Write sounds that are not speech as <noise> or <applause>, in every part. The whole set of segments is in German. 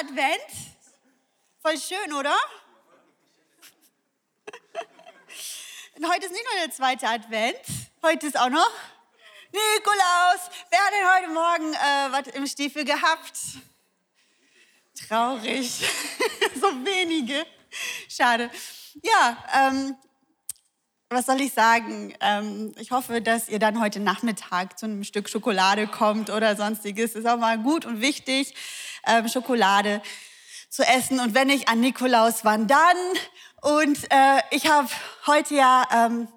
Advent. Voll schön, oder? Und heute ist nicht nur der zweite Advent, heute ist auch noch Nikolaus. Wer hat denn heute Morgen äh, was im Stiefel gehabt? Traurig. <laughs> so wenige. Schade. Ja, ähm, was soll ich sagen? Ähm, ich hoffe, dass ihr dann heute Nachmittag zu einem Stück Schokolade kommt oder sonstiges. Ist auch mal gut und wichtig, ähm, Schokolade zu essen. Und wenn nicht an Nikolaus, wann dann? Und äh, ich habe heute ja ähm,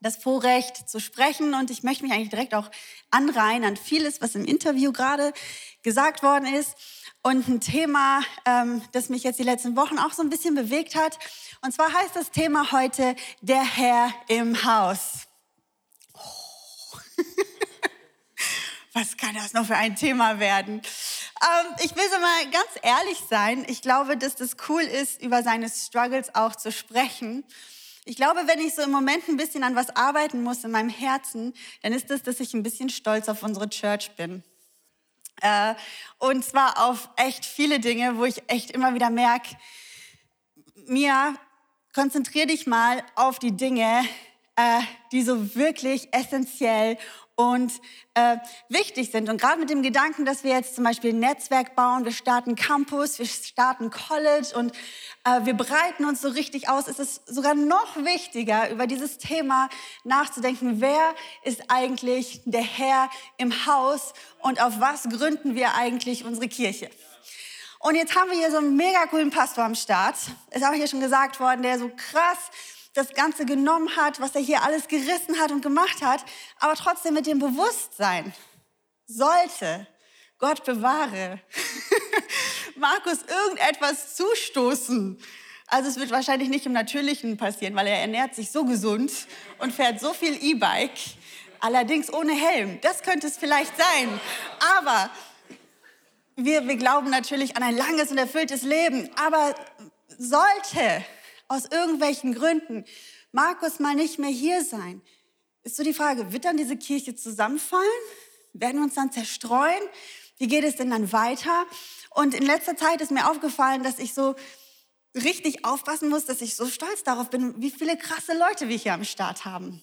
das Vorrecht zu sprechen und ich möchte mich eigentlich direkt auch anreihen an vieles, was im Interview gerade gesagt worden ist. Und ein Thema, ähm, das mich jetzt die letzten Wochen auch so ein bisschen bewegt hat. Und zwar heißt das Thema heute der Herr im Haus. Oh. <laughs> Was kann das noch für ein Thema werden? Ähm, ich will so mal ganz ehrlich sein. Ich glaube, dass das cool ist, über seine Struggles auch zu sprechen. Ich glaube, wenn ich so im Moment ein bisschen an was arbeiten muss in meinem Herzen, dann ist es, dass ich ein bisschen stolz auf unsere Church bin. Äh, und zwar auf echt viele Dinge, wo ich echt immer wieder merke, mir konzentrier dich mal auf die Dinge, äh, die so wirklich essentiell und äh, wichtig sind. Und gerade mit dem Gedanken, dass wir jetzt zum Beispiel ein Netzwerk bauen, wir starten Campus, wir starten College und äh, wir breiten uns so richtig aus, ist es sogar noch wichtiger, über dieses Thema nachzudenken. Wer ist eigentlich der Herr im Haus und auf was gründen wir eigentlich unsere Kirche? Und jetzt haben wir hier so einen mega coolen Pastor am Start. Ist auch hier schon gesagt worden, der so krass das Ganze genommen hat, was er hier alles gerissen hat und gemacht hat, aber trotzdem mit dem Bewusstsein, sollte Gott bewahre, <laughs> Markus irgendetwas zustoßen. Also es wird wahrscheinlich nicht im Natürlichen passieren, weil er ernährt sich so gesund und fährt so viel E-Bike, allerdings ohne Helm. Das könnte es vielleicht sein. Aber wir, wir glauben natürlich an ein langes und erfülltes Leben. Aber sollte aus irgendwelchen Gründen Markus mal nicht mehr hier sein, ist so die Frage, wird dann diese Kirche zusammenfallen? Werden wir uns dann zerstreuen? Wie geht es denn dann weiter? Und in letzter Zeit ist mir aufgefallen, dass ich so richtig aufpassen muss, dass ich so stolz darauf bin, wie viele krasse Leute wir hier am Start haben.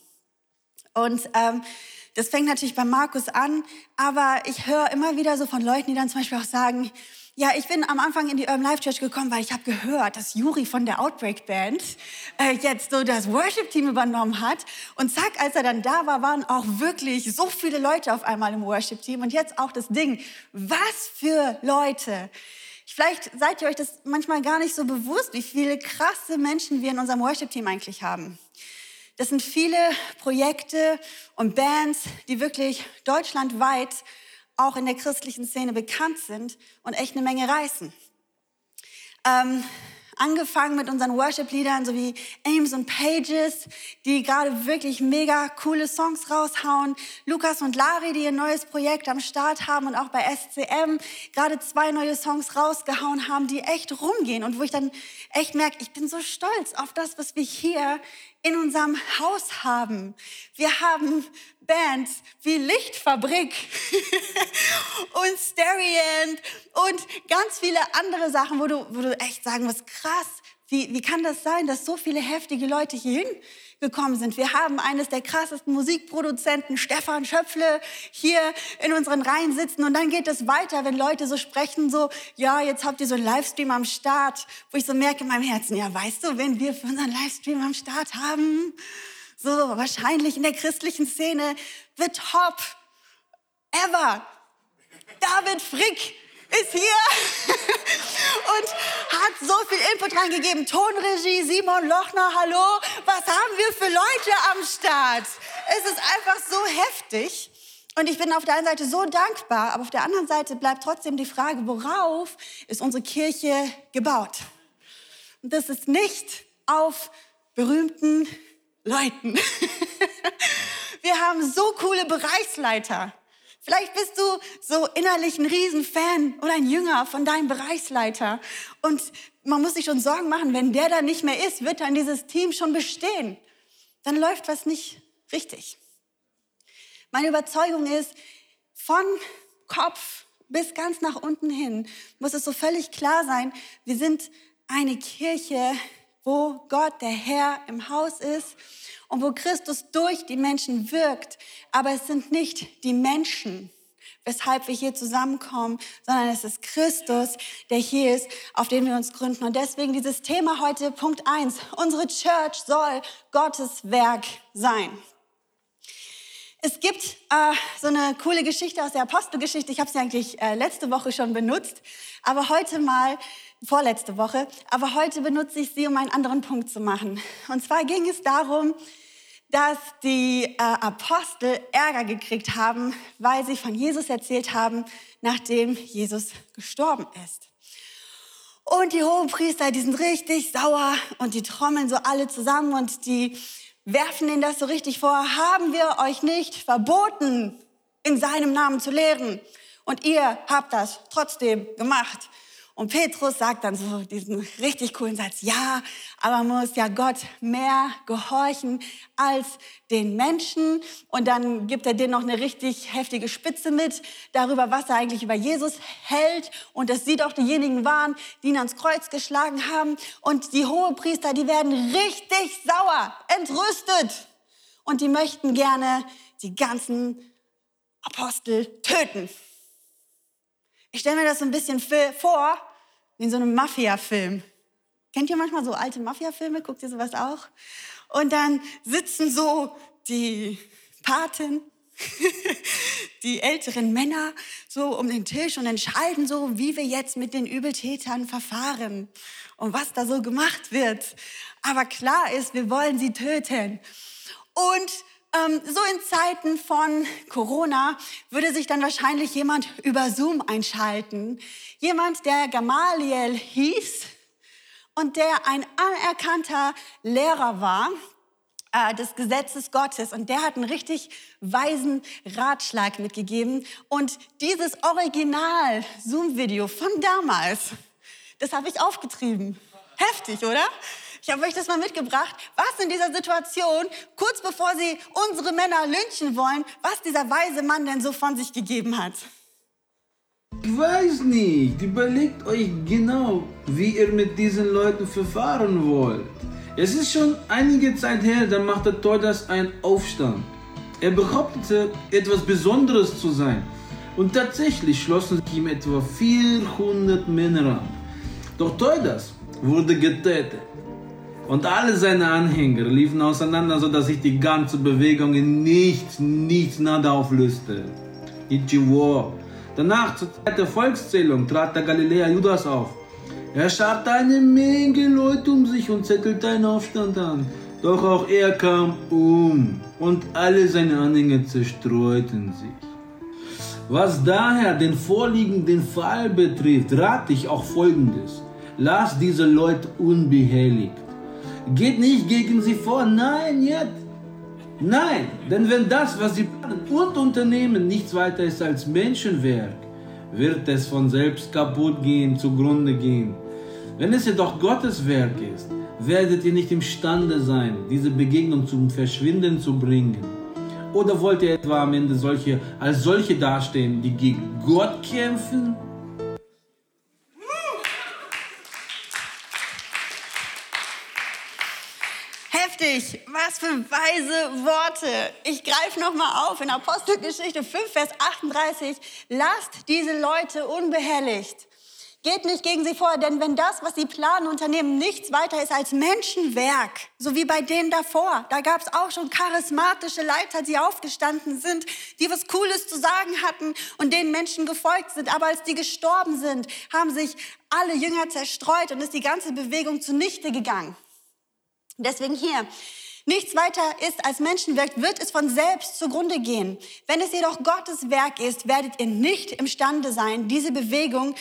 Und ähm, das fängt natürlich bei Markus an, aber ich höre immer wieder so von Leuten, die dann zum Beispiel auch sagen, ja, ich bin am Anfang in die Urban Life Church gekommen, weil ich habe gehört, dass Juri von der Outbreak Band äh, jetzt so das Worship-Team übernommen hat. Und zack, als er dann da war, waren auch wirklich so viele Leute auf einmal im Worship-Team. Und jetzt auch das Ding, was für Leute. Vielleicht seid ihr euch das manchmal gar nicht so bewusst, wie viele krasse Menschen wir in unserem Worship-Team eigentlich haben. Das sind viele Projekte und Bands, die wirklich deutschlandweit auch in der christlichen Szene bekannt sind und echt eine Menge reißen. Ähm, angefangen mit unseren Worship-Liedern sowie Ames und Pages, die gerade wirklich mega coole Songs raushauen. Lukas und Lari, die ein neues Projekt am Start haben und auch bei SCM gerade zwei neue Songs rausgehauen haben, die echt rumgehen und wo ich dann echt merke, ich bin so stolz auf das, was wir hier in unserem Haus haben. Wir haben Bands wie Lichtfabrik <laughs> und Sterient und ganz viele andere Sachen, wo du, wo du echt sagen musst, krass, wie, wie kann das sein, dass so viele heftige Leute hier hingekommen sind? Wir haben eines der krassesten Musikproduzenten, Stefan Schöpfle, hier in unseren Reihen sitzen. Und dann geht es weiter, wenn Leute so sprechen, so, ja, jetzt habt ihr so einen Livestream am Start, wo ich so merke in meinem Herzen, ja, weißt du, wenn wir für unseren Livestream am Start haben, so wahrscheinlich in der christlichen Szene, the top ever. David Frick ist hier <laughs> und hat so viel Input reingegeben. Tonregie, Simon Lochner, hallo. Was haben wir für Leute am Start? Es ist einfach so heftig. Und ich bin auf der einen Seite so dankbar, aber auf der anderen Seite bleibt trotzdem die Frage, worauf ist unsere Kirche gebaut? Und das ist nicht auf berühmten Leuten. <laughs> Wir haben so coole Bereichsleiter. Vielleicht bist du so innerlich ein Riesenfan oder ein Jünger von deinem Bereichsleiter. Und man muss sich schon Sorgen machen, wenn der da nicht mehr ist, wird dann dieses Team schon bestehen. Dann läuft was nicht richtig. Meine Überzeugung ist, von Kopf bis ganz nach unten hin, muss es so völlig klar sein, wir sind eine Kirche, wo Gott, der Herr, im Haus ist und wo Christus durch die Menschen wirkt. Aber es sind nicht die Menschen, weshalb wir hier zusammenkommen, sondern es ist Christus, der hier ist, auf den wir uns gründen. Und deswegen dieses Thema heute, Punkt eins: Unsere Church soll Gottes Werk sein. Es gibt äh, so eine coole Geschichte aus der Apostelgeschichte. Ich habe sie eigentlich äh, letzte Woche schon benutzt, aber heute mal, vorletzte Woche, aber heute benutze ich sie, um einen anderen Punkt zu machen. Und zwar ging es darum, dass die äh, Apostel Ärger gekriegt haben, weil sie von Jesus erzählt haben, nachdem Jesus gestorben ist. Und die hohen Priester, die sind richtig sauer und die trommeln so alle zusammen und die werfen ihnen das so richtig vor, haben wir euch nicht verboten, in seinem Namen zu lehren. Und ihr habt das trotzdem gemacht. Und Petrus sagt dann so diesen richtig coolen Satz, ja, aber man muss ja Gott mehr gehorchen als den Menschen. Und dann gibt er denen noch eine richtig heftige Spitze mit darüber, was er eigentlich über Jesus hält. Und dass sie doch diejenigen waren, die ihn ans Kreuz geschlagen haben. Und die Hohepriester, die werden richtig sauer, entrüstet. Und die möchten gerne die ganzen Apostel töten. Ich stelle mir das so ein bisschen vor, wie in so einem Mafia-Film. Kennt ihr manchmal so alte Mafia-Filme? Guckt ihr sowas auch? Und dann sitzen so die Paten, <laughs> die älteren Männer so um den Tisch und entscheiden so, wie wir jetzt mit den Übeltätern verfahren und was da so gemacht wird. Aber klar ist, wir wollen sie töten. Und ähm, so in Zeiten von Corona würde sich dann wahrscheinlich jemand über Zoom einschalten. Jemand, der Gamaliel hieß und der ein anerkannter Lehrer war äh, des Gesetzes Gottes. Und der hat einen richtig weisen Ratschlag mitgegeben. Und dieses Original Zoom-Video von damals, das habe ich aufgetrieben. Heftig, oder? Ich habe euch das mal mitgebracht, was in dieser Situation, kurz bevor sie unsere Männer lynchen wollen, was dieser weise Mann denn so von sich gegeben hat. Ich weiß nicht. Überlegt euch genau, wie ihr mit diesen Leuten verfahren wollt. Es ist schon einige Zeit her, da machte Teudas einen Aufstand. Er behauptete, etwas Besonderes zu sein. Und tatsächlich schlossen sich ihm etwa 400 Männer an. Doch Teudas wurde getötet. Und alle seine Anhänger liefen auseinander, sodass sich die ganze Bewegung in nichts, nichts nada auflöste. Nичего. Danach, zur Zeit der Volkszählung, trat der Galiläer Judas auf. Er scharte eine Menge Leute um sich und zettelte einen Aufstand an. Doch auch er kam um und alle seine Anhänger zerstreuten sich. Was daher den vorliegenden Fall betrifft, rate ich auch Folgendes. Lass diese Leute unbehelligt. Geht nicht gegen sie vor. Nein, jetzt. Nein, denn wenn das, was sie planen und unternehmen, nichts weiter ist als Menschenwerk, wird es von selbst kaputt gehen, zugrunde gehen. Wenn es jedoch Gottes Werk ist, werdet ihr nicht imstande sein, diese Begegnung zum Verschwinden zu bringen. Oder wollt ihr etwa am Ende solche, als solche dastehen, die gegen Gott kämpfen? Heftig, was für weise Worte. Ich greife nochmal auf in Apostelgeschichte 5, Vers 38. Lasst diese Leute unbehelligt. Geht nicht gegen sie vor, denn wenn das, was sie planen, unternehmen, nichts weiter ist als Menschenwerk, so wie bei denen davor, da gab es auch schon charismatische Leiter, die aufgestanden sind, die was Cooles zu sagen hatten und denen Menschen gefolgt sind. Aber als die gestorben sind, haben sich alle Jünger zerstreut und ist die ganze Bewegung zunichte gegangen. Deswegen hier, nichts weiter ist als Menschenwerk, wird es von selbst zugrunde gehen. Wenn es jedoch Gottes Werk ist, werdet ihr nicht imstande sein, diese Bewegung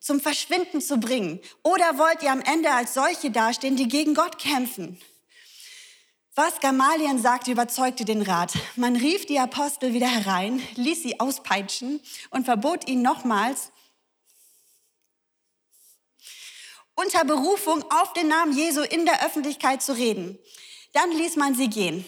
zum Verschwinden zu bringen. Oder wollt ihr am Ende als solche dastehen, die gegen Gott kämpfen? Was Gamaliel sagte, überzeugte den Rat. Man rief die Apostel wieder herein, ließ sie auspeitschen und verbot ihnen nochmals, unter Berufung auf den Namen Jesu in der Öffentlichkeit zu reden. Dann ließ man sie gehen.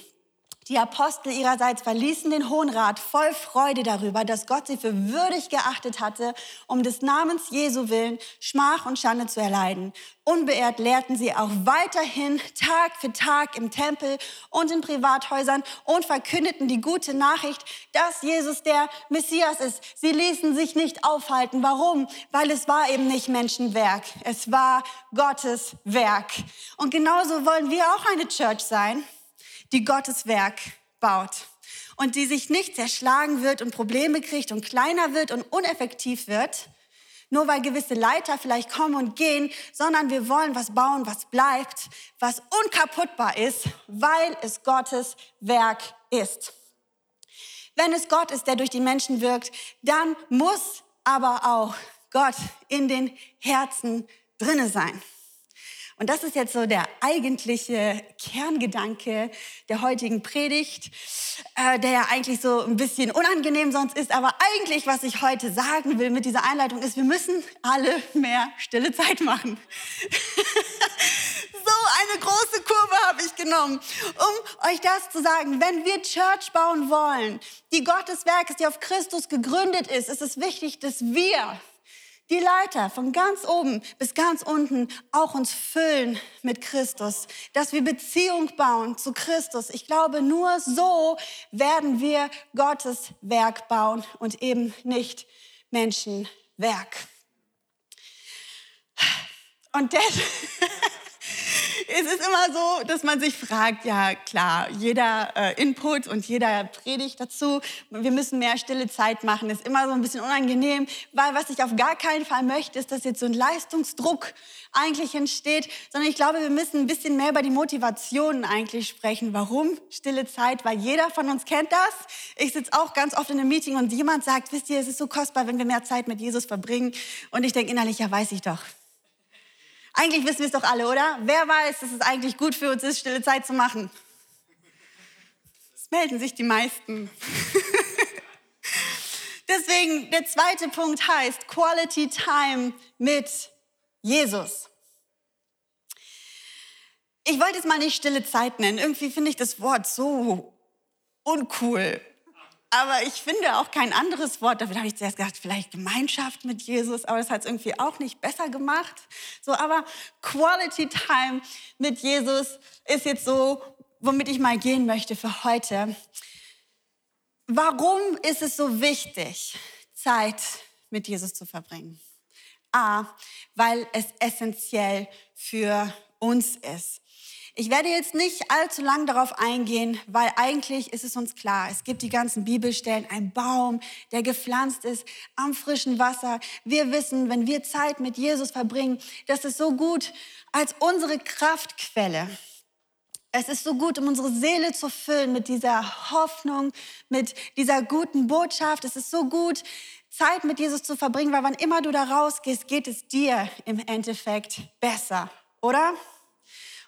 Die Apostel ihrerseits verließen den Hohen Rat voll Freude darüber, dass Gott sie für würdig geachtet hatte, um des Namens Jesu willen Schmach und Schande zu erleiden. Unbeehrt lehrten sie auch weiterhin Tag für Tag im Tempel und in Privathäusern und verkündeten die gute Nachricht, dass Jesus der Messias ist. Sie ließen sich nicht aufhalten. Warum? Weil es war eben nicht Menschenwerk. Es war Gottes Werk. Und genauso wollen wir auch eine Church sein die Gottes Werk baut und die sich nicht zerschlagen wird und Probleme kriegt und kleiner wird und uneffektiv wird, nur weil gewisse Leiter vielleicht kommen und gehen, sondern wir wollen was bauen, was bleibt, was unkaputtbar ist, weil es Gottes Werk ist. Wenn es Gott ist, der durch die Menschen wirkt, dann muss aber auch Gott in den Herzen drinne sein. Und das ist jetzt so der eigentliche Kerngedanke der heutigen Predigt, äh, der ja eigentlich so ein bisschen unangenehm sonst ist. Aber eigentlich, was ich heute sagen will mit dieser Einleitung, ist, wir müssen alle mehr stille Zeit machen. <laughs> so eine große Kurve habe ich genommen, um euch das zu sagen. Wenn wir Church bauen wollen, die Gottes Werk ist, die auf Christus gegründet ist, ist es wichtig, dass wir die Leiter von ganz oben bis ganz unten auch uns füllen mit Christus, dass wir Beziehung bauen zu Christus. Ich glaube, nur so werden wir Gottes Werk bauen und eben nicht Menschenwerk. Und <laughs> das es ist immer so, dass man sich fragt, ja klar, jeder äh, Input und jeder Predigt dazu, wir müssen mehr stille Zeit machen, ist immer so ein bisschen unangenehm, weil was ich auf gar keinen Fall möchte, ist, dass jetzt so ein Leistungsdruck eigentlich entsteht, sondern ich glaube, wir müssen ein bisschen mehr über die Motivationen eigentlich sprechen. Warum stille Zeit? Weil jeder von uns kennt das. Ich sitze auch ganz oft in einem Meeting und jemand sagt, wisst ihr, es ist so kostbar, wenn wir mehr Zeit mit Jesus verbringen. Und ich denke innerlich, ja, weiß ich doch. Eigentlich wissen wir es doch alle, oder? Wer weiß, dass es eigentlich gut für uns ist, stille Zeit zu machen? Es melden sich die meisten. <laughs> Deswegen, der zweite Punkt heißt Quality Time mit Jesus. Ich wollte es mal nicht stille Zeit nennen. Irgendwie finde ich das Wort so uncool. Aber ich finde auch kein anderes Wort. Dafür habe ich zuerst gedacht, vielleicht Gemeinschaft mit Jesus, aber das hat es irgendwie auch nicht besser gemacht. So, aber Quality Time mit Jesus ist jetzt so, womit ich mal gehen möchte für heute. Warum ist es so wichtig, Zeit mit Jesus zu verbringen? A, weil es essentiell für uns ist. Ich werde jetzt nicht allzu lang darauf eingehen, weil eigentlich ist es uns klar. Es gibt die ganzen Bibelstellen, ein Baum, der gepflanzt ist am frischen Wasser. Wir wissen, wenn wir Zeit mit Jesus verbringen, das ist so gut als unsere Kraftquelle. Es ist so gut, um unsere Seele zu füllen mit dieser Hoffnung, mit dieser guten Botschaft. Es ist so gut, Zeit mit Jesus zu verbringen, weil wann immer du da rausgehst, geht es dir im Endeffekt besser, oder?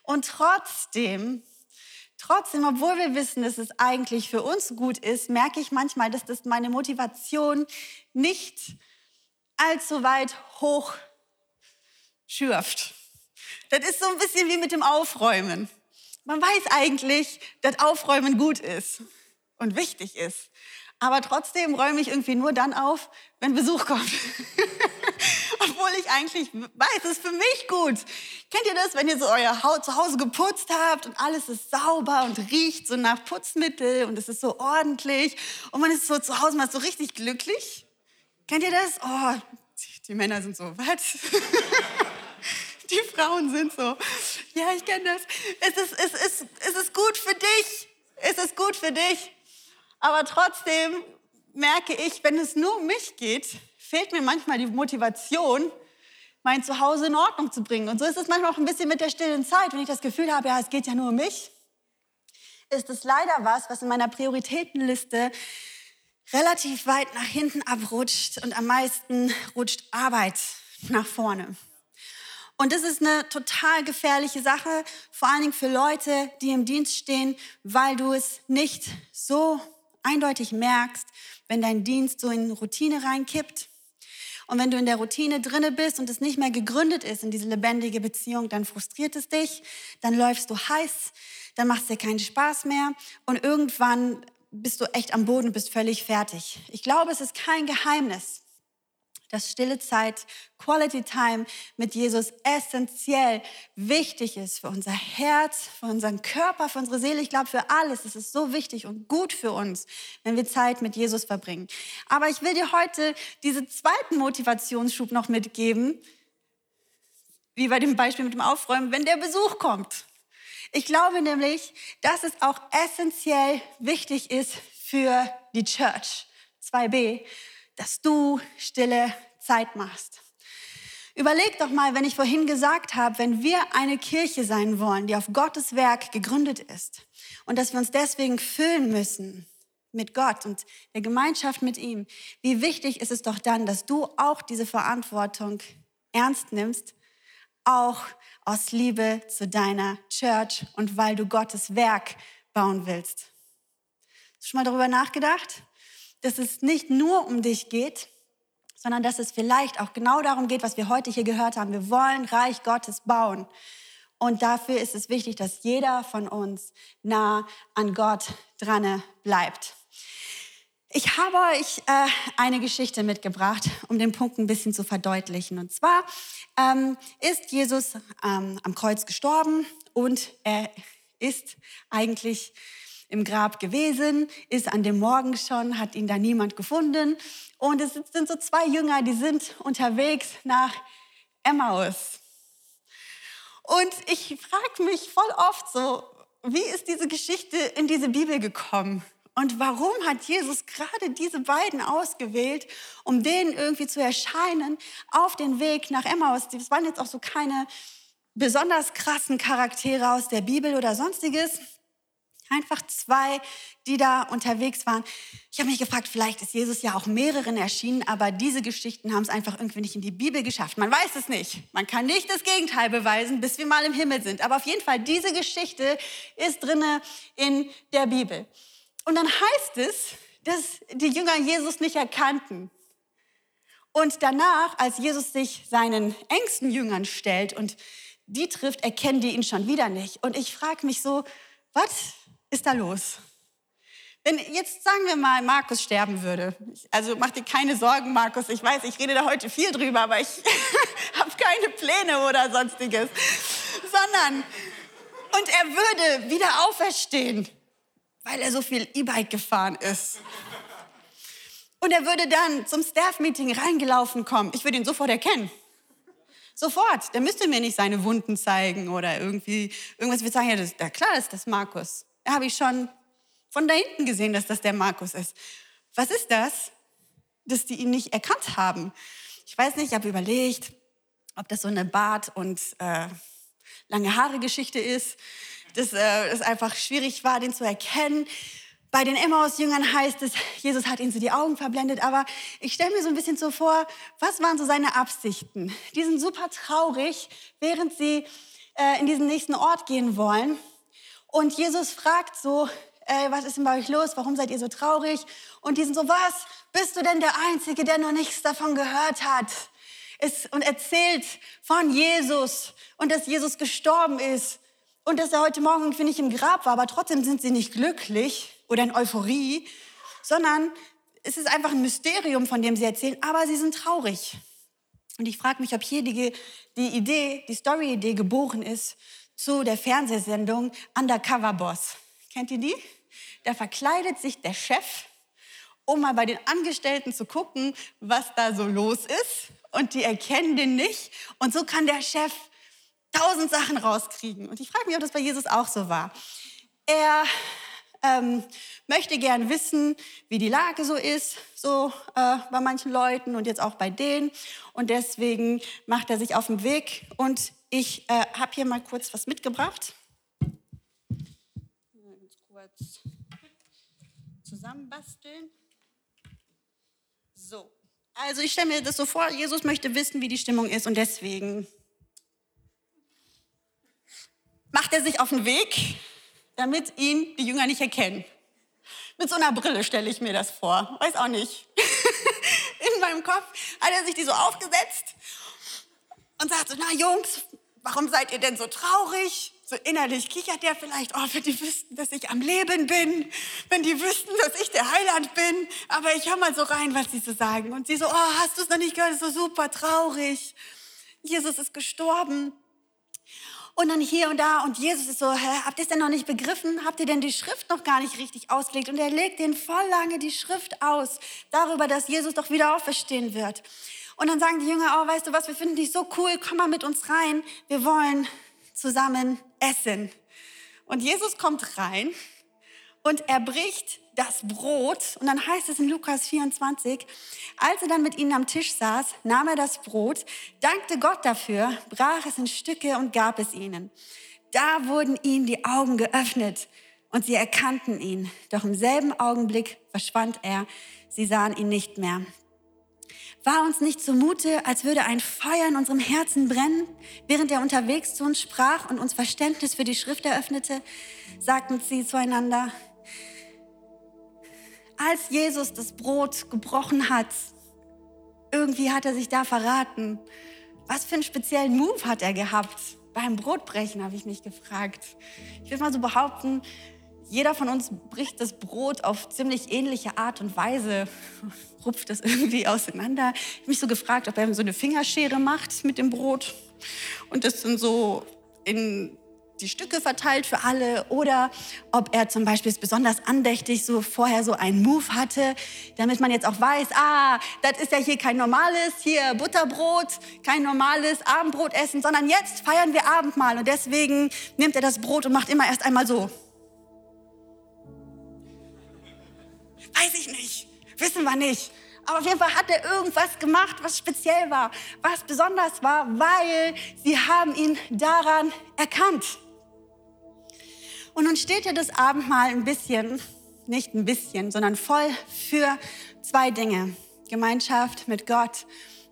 Und trotzdem, trotzdem, obwohl wir wissen, dass es eigentlich für uns gut ist, merke ich manchmal, dass das meine Motivation nicht allzu weit hoch schürft. Das ist so ein bisschen wie mit dem Aufräumen. Man weiß eigentlich, dass Aufräumen gut ist und wichtig ist. Aber trotzdem räume ich irgendwie nur dann auf, wenn Besuch kommt. <laughs> Ich eigentlich weiß, es ist für mich gut. Kennt ihr das, wenn ihr so euer Haus zu Hause geputzt habt und alles ist sauber und riecht so nach Putzmittel und es ist so ordentlich und man ist so zu Hause mal so richtig glücklich? Kennt ihr das? Oh, die Männer sind so, was? <laughs> die Frauen sind so. Ja, ich kenne das. Es ist, es, ist, es ist gut für dich. Es ist gut für dich. Aber trotzdem merke ich, wenn es nur um mich geht, fehlt mir manchmal die Motivation, mein Zuhause in Ordnung zu bringen. Und so ist es manchmal auch ein bisschen mit der stillen Zeit. Wenn ich das Gefühl habe, ja, es geht ja nur um mich, ist es leider was, was in meiner Prioritätenliste relativ weit nach hinten abrutscht und am meisten rutscht Arbeit nach vorne. Und das ist eine total gefährliche Sache, vor allen Dingen für Leute, die im Dienst stehen, weil du es nicht so eindeutig merkst, wenn dein Dienst so in Routine reinkippt. Und wenn du in der Routine drinne bist und es nicht mehr gegründet ist in diese lebendige Beziehung, dann frustriert es dich, dann läufst du heiß, dann macht es dir keinen Spaß mehr und irgendwann bist du echt am Boden, bist völlig fertig. Ich glaube, es ist kein Geheimnis, dass stille Zeit, Quality Time mit Jesus essentiell wichtig ist für unser Herz, für unseren Körper, für unsere Seele. Ich glaube, für alles ist es so wichtig und gut für uns, wenn wir Zeit mit Jesus verbringen. Aber ich will dir heute diesen zweiten Motivationsschub noch mitgeben, wie bei dem Beispiel mit dem Aufräumen, wenn der Besuch kommt. Ich glaube nämlich, dass es auch essentiell wichtig ist für die Church. 2b, dass du stille Zeit machst. Überleg doch mal, wenn ich vorhin gesagt habe, wenn wir eine Kirche sein wollen, die auf Gottes Werk gegründet ist und dass wir uns deswegen füllen müssen mit Gott und der Gemeinschaft mit ihm, wie wichtig ist es doch dann, dass du auch diese Verantwortung ernst nimmst, auch aus Liebe zu deiner Church und weil du Gottes Werk bauen willst. Hast du schon mal darüber nachgedacht? Dass es nicht nur um dich geht, sondern dass es vielleicht auch genau darum geht, was wir heute hier gehört haben. Wir wollen Reich Gottes bauen. Und dafür ist es wichtig, dass jeder von uns nah an Gott dran bleibt. Ich habe euch äh, eine Geschichte mitgebracht, um den Punkt ein bisschen zu verdeutlichen. Und zwar ähm, ist Jesus ähm, am Kreuz gestorben und er ist eigentlich im Grab gewesen, ist an dem Morgen schon, hat ihn da niemand gefunden. Und es sind so zwei Jünger, die sind unterwegs nach Emmaus. Und ich frage mich voll oft so, wie ist diese Geschichte in diese Bibel gekommen? Und warum hat Jesus gerade diese beiden ausgewählt, um denen irgendwie zu erscheinen auf den Weg nach Emmaus? Das waren jetzt auch so keine besonders krassen Charaktere aus der Bibel oder sonstiges. Einfach zwei, die da unterwegs waren. Ich habe mich gefragt, vielleicht ist Jesus ja auch mehreren erschienen, aber diese Geschichten haben es einfach irgendwie nicht in die Bibel geschafft. Man weiß es nicht. Man kann nicht das Gegenteil beweisen, bis wir mal im Himmel sind. Aber auf jeden Fall, diese Geschichte ist drinne in der Bibel. Und dann heißt es, dass die Jünger Jesus nicht erkannten. Und danach, als Jesus sich seinen engsten Jüngern stellt und die trifft, erkennen die ihn schon wieder nicht. Und ich frage mich so, was ist da los? Wenn jetzt sagen wir mal, Markus sterben würde, also mach dir keine Sorgen, Markus, ich weiß, ich rede da heute viel drüber, aber ich <laughs> habe keine Pläne oder sonstiges, sondern, und er würde wieder auferstehen, weil er so viel E-Bike gefahren ist. Und er würde dann zum Staff-Meeting reingelaufen kommen. Ich würde ihn sofort erkennen. Sofort. Der müsste mir nicht seine Wunden zeigen oder irgendwie irgendwas. Wir sagen ja, das, ja klar ist das Markus. Da habe ich schon von da hinten gesehen, dass das der Markus ist. Was ist das? Dass die ihn nicht erkannt haben. Ich weiß nicht, ich habe überlegt, ob das so eine Bart- und äh, lange Haare-Geschichte ist, dass äh, es einfach schwierig war, den zu erkennen. Bei den Emmaus-Jüngern heißt es, Jesus hat ihnen so die Augen verblendet. Aber ich stelle mir so ein bisschen so vor, was waren so seine Absichten? Die sind super traurig, während sie äh, in diesen nächsten Ort gehen wollen. Und Jesus fragt so, äh, was ist denn bei euch los? Warum seid ihr so traurig? Und die sind so, was? Bist du denn der Einzige, der noch nichts davon gehört hat? Es, und erzählt von Jesus und dass Jesus gestorben ist und dass er heute Morgen irgendwie nicht im Grab war, aber trotzdem sind sie nicht glücklich oder in Euphorie, sondern es ist einfach ein Mysterium, von dem sie erzählen, aber sie sind traurig. Und ich frage mich, ob hier die, die Idee, die Story-Idee geboren ist, zu der Fernsehsendung Undercover Boss. Kennt ihr die? Da verkleidet sich der Chef, um mal bei den Angestellten zu gucken, was da so los ist. Und die erkennen den nicht. Und so kann der Chef tausend Sachen rauskriegen. Und ich frage mich, ob das bei Jesus auch so war. Er ähm, möchte gern wissen, wie die Lage so ist, so äh, bei manchen Leuten und jetzt auch bei denen. Und deswegen macht er sich auf den Weg und ich äh, habe hier mal kurz was mitgebracht. Kurz zusammenbasteln. So, also ich stelle mir das so vor, Jesus möchte wissen, wie die Stimmung ist und deswegen macht er sich auf den Weg, damit ihn die Jünger nicht erkennen. Mit so einer Brille stelle ich mir das vor. Weiß auch nicht. <laughs> In meinem Kopf hat er sich die so aufgesetzt und sagt so, na Jungs, warum seid ihr denn so traurig? So innerlich kichert er vielleicht, oh, wenn die wüssten, dass ich am Leben bin, wenn die wüssten, dass ich der Heiland bin. Aber ich höre mal so rein, was sie so sagen. Und sie so, oh, hast du es noch nicht gehört? So super traurig. Jesus ist gestorben. Und dann hier und da und Jesus ist so, hä, habt ihr es denn noch nicht begriffen? Habt ihr denn die Schrift noch gar nicht richtig ausgelegt? Und er legt den voll lange die Schrift aus darüber, dass Jesus doch wieder auferstehen wird. Und dann sagen die Jünger, oh, weißt du was, wir finden dich so cool, komm mal mit uns rein. Wir wollen zusammen essen. Und Jesus kommt rein und er bricht das Brot. Und dann heißt es in Lukas 24, als er dann mit ihnen am Tisch saß, nahm er das Brot, dankte Gott dafür, brach es in Stücke und gab es ihnen. Da wurden ihnen die Augen geöffnet und sie erkannten ihn. Doch im selben Augenblick verschwand er. Sie sahen ihn nicht mehr. War uns nicht zumute, als würde ein Feuer in unserem Herzen brennen, während er unterwegs zu uns sprach und uns Verständnis für die Schrift eröffnete, sagten sie zueinander, als Jesus das Brot gebrochen hat, irgendwie hat er sich da verraten. Was für einen speziellen Move hat er gehabt? Beim Brotbrechen habe ich mich gefragt. Ich will mal so behaupten, jeder von uns bricht das Brot auf ziemlich ähnliche Art und Weise, rupft das irgendwie auseinander. Ich habe mich so gefragt, ob er so eine Fingerschere macht mit dem Brot und das dann so in die Stücke verteilt für alle oder ob er zum Beispiel es besonders andächtig so vorher so einen Move hatte, damit man jetzt auch weiß, ah, das ist ja hier kein normales hier Butterbrot, kein normales Abendbrotessen, sondern jetzt feiern wir Abendmahl und deswegen nimmt er das Brot und macht immer erst einmal so. Weiß ich nicht. Wissen wir nicht. Aber auf jeden Fall hat er irgendwas gemacht, was speziell war, was besonders war, weil sie haben ihn daran erkannt. Und nun steht ja das Abendmahl ein bisschen, nicht ein bisschen, sondern voll für zwei Dinge. Gemeinschaft mit Gott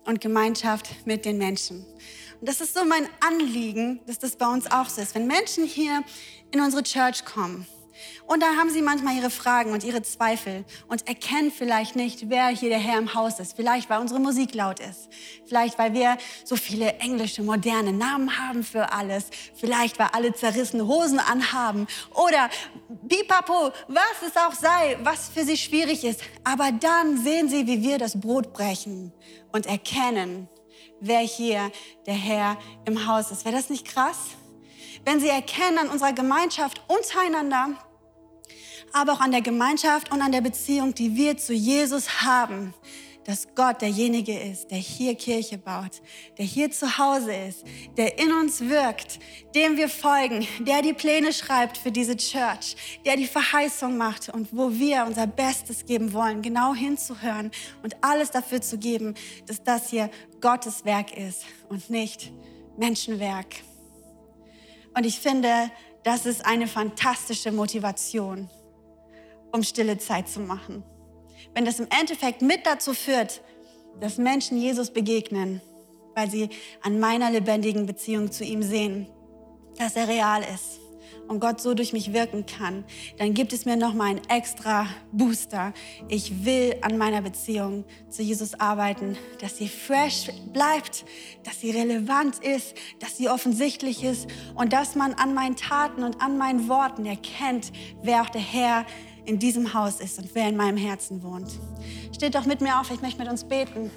und Gemeinschaft mit den Menschen. Und das ist so mein Anliegen, dass das bei uns auch so ist. Wenn Menschen hier in unsere Church kommen und da haben sie manchmal ihre Fragen und ihre Zweifel und erkennen vielleicht nicht, wer hier der Herr im Haus ist. Vielleicht, weil unsere Musik laut ist. Vielleicht, weil wir so viele englische, moderne Namen haben für alles. Vielleicht, weil alle zerrissene Hosen anhaben. Oder pipapo, was es auch sei, was für sie schwierig ist. Aber dann sehen sie, wie wir das Brot brechen und erkennen, wer hier der Herr im Haus ist. Wäre das nicht krass? Wenn sie erkennen an unserer Gemeinschaft untereinander, aber auch an der Gemeinschaft und an der Beziehung, die wir zu Jesus haben, dass Gott derjenige ist, der hier Kirche baut, der hier zu Hause ist, der in uns wirkt, dem wir folgen, der die Pläne schreibt für diese Church, der die Verheißung macht und wo wir unser Bestes geben wollen, genau hinzuhören und alles dafür zu geben, dass das hier Gottes Werk ist und nicht Menschenwerk. Und ich finde, das ist eine fantastische Motivation um stille Zeit zu machen. Wenn das im Endeffekt mit dazu führt, dass Menschen Jesus begegnen, weil sie an meiner lebendigen Beziehung zu ihm sehen, dass er real ist und Gott so durch mich wirken kann, dann gibt es mir noch mal einen extra Booster. Ich will an meiner Beziehung zu Jesus arbeiten, dass sie fresh bleibt, dass sie relevant ist, dass sie offensichtlich ist und dass man an meinen Taten und an meinen Worten erkennt, wer auch der Herr in diesem Haus ist und wer in meinem Herzen wohnt. Steht doch mit mir auf, ich möchte mit uns beten.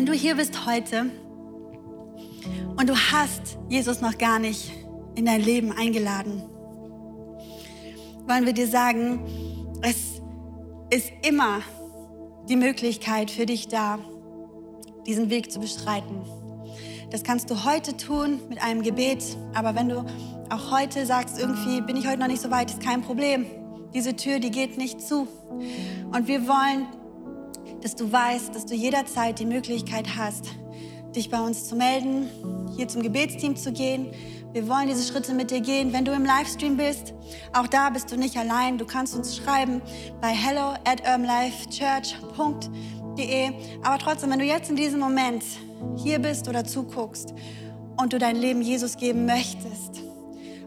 Wenn du hier bist heute und du hast Jesus noch gar nicht in dein Leben eingeladen. Wollen wir dir sagen, es ist immer die Möglichkeit für dich da, diesen Weg zu bestreiten. Das kannst du heute tun mit einem Gebet, aber wenn du auch heute sagst, irgendwie bin ich heute noch nicht so weit, ist kein Problem. Diese Tür, die geht nicht zu. Und wir wollen, dass du weißt, dass du jederzeit die Möglichkeit hast, dich bei uns zu melden, hier zum Gebetsteam zu gehen. Wir wollen diese Schritte mit dir gehen. Wenn du im Livestream bist, auch da bist du nicht allein. Du kannst uns schreiben bei hello at urbanlifechurch.de. Aber trotzdem, wenn du jetzt in diesem Moment hier bist oder zuguckst und du dein Leben Jesus geben möchtest,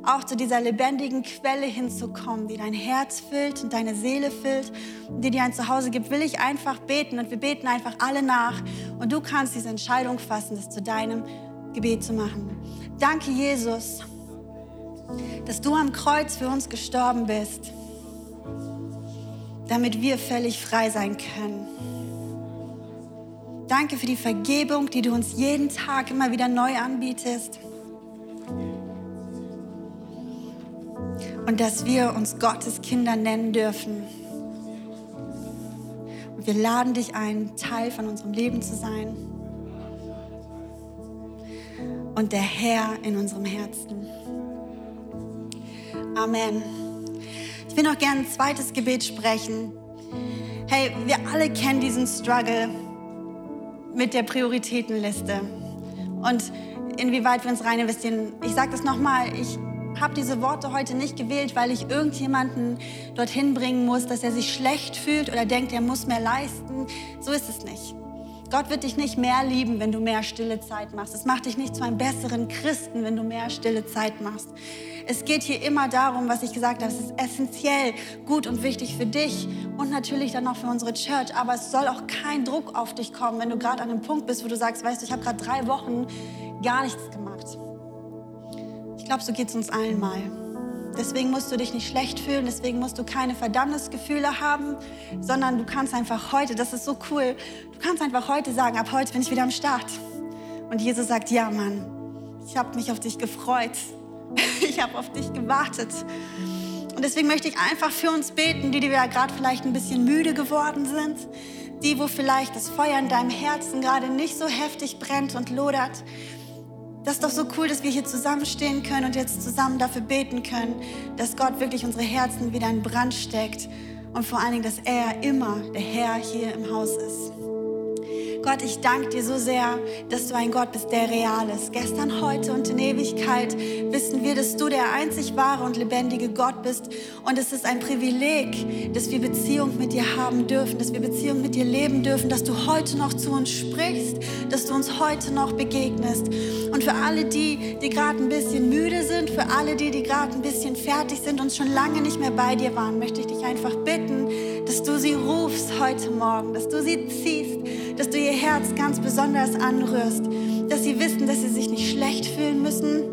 auch zu dieser lebendigen Quelle hinzukommen, die dein Herz füllt und deine Seele füllt und die dir ein Zuhause gibt, will ich einfach beten und wir beten einfach alle nach und du kannst diese Entscheidung fassen, das zu deinem Gebet zu machen. Danke, Jesus, dass du am Kreuz für uns gestorben bist, damit wir völlig frei sein können. Danke für die Vergebung, die du uns jeden Tag immer wieder neu anbietest. Und dass wir uns Gottes Kinder nennen dürfen. Und wir laden dich ein, Teil von unserem Leben zu sein und der Herr in unserem Herzen. Amen. Ich will noch gerne ein zweites Gebet sprechen. Hey, wir alle kennen diesen Struggle mit der Prioritätenliste und inwieweit wir uns rein investieren. Ich sage das nochmal, ich habe diese Worte heute nicht gewählt, weil ich irgendjemanden dorthin bringen muss, dass er sich schlecht fühlt oder denkt, er muss mehr leisten. So ist es nicht. Gott wird dich nicht mehr lieben, wenn du mehr stille Zeit machst. Es macht dich nicht zu einem besseren Christen, wenn du mehr stille Zeit machst. Es geht hier immer darum, was ich gesagt habe. Es ist essentiell gut und wichtig für dich und natürlich dann auch für unsere Church. Aber es soll auch kein Druck auf dich kommen, wenn du gerade an einem Punkt bist, wo du sagst, weißt du, ich habe gerade drei Wochen gar nichts gemacht. Ich glaube, so geht es uns allen mal. Deswegen musst du dich nicht schlecht fühlen, deswegen musst du keine Verdammnisgefühle haben, sondern du kannst einfach heute, das ist so cool, du kannst einfach heute sagen, ab heute bin ich wieder am Start. Und Jesus sagt, ja Mann, ich habe mich auf dich gefreut, <laughs> ich habe auf dich gewartet. Und deswegen möchte ich einfach für uns beten, die, die wir gerade vielleicht ein bisschen müde geworden sind, die, wo vielleicht das Feuer in deinem Herzen gerade nicht so heftig brennt und lodert. Das ist doch so cool, dass wir hier zusammenstehen können und jetzt zusammen dafür beten können, dass Gott wirklich unsere Herzen wieder in Brand steckt und vor allen Dingen, dass er immer der Herr hier im Haus ist. Gott, ich danke dir so sehr, dass du ein Gott bist, der real ist. Gestern, heute und in Ewigkeit wissen wir, dass du der einzig wahre und lebendige Gott bist. Und es ist ein Privileg, dass wir Beziehung mit dir haben dürfen, dass wir Beziehung mit dir leben dürfen, dass du heute noch zu uns sprichst, dass du uns heute noch begegnest. Und für alle die, die gerade ein bisschen müde sind, für alle die, die gerade ein bisschen fertig sind und schon lange nicht mehr bei dir waren, möchte ich dich einfach bitten, dass du sie rufst heute Morgen, dass du sie ziehst, dass du ihr Herz ganz besonders anrührst, dass sie wissen, dass sie sich nicht schlecht fühlen müssen,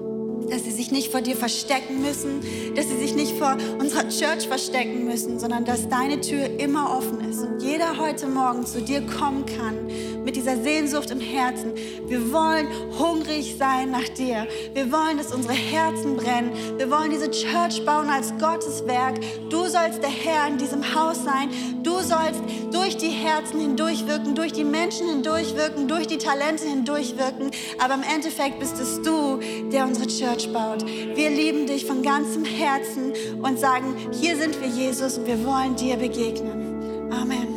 dass sie sich nicht vor dir verstecken müssen, dass sie sich nicht vor unserer Church verstecken müssen, sondern dass deine Tür immer offen ist und jeder heute Morgen zu dir kommen kann mit dieser Sehnsucht im Herzen. Wir wollen hungrig sein nach dir. Wir wollen, dass unsere Herzen brennen. Wir wollen diese Church bauen als Gottes Werk. Du sollst der Herr in diesem Haus sein. Du sollst durch die Herzen hindurchwirken, durch die Menschen hindurchwirken, durch die Talente hindurchwirken. Aber im Endeffekt bist es du, der unsere Church baut. Wir lieben dich von ganzem Herzen und sagen, hier sind wir Jesus und wir wollen dir begegnen. Amen.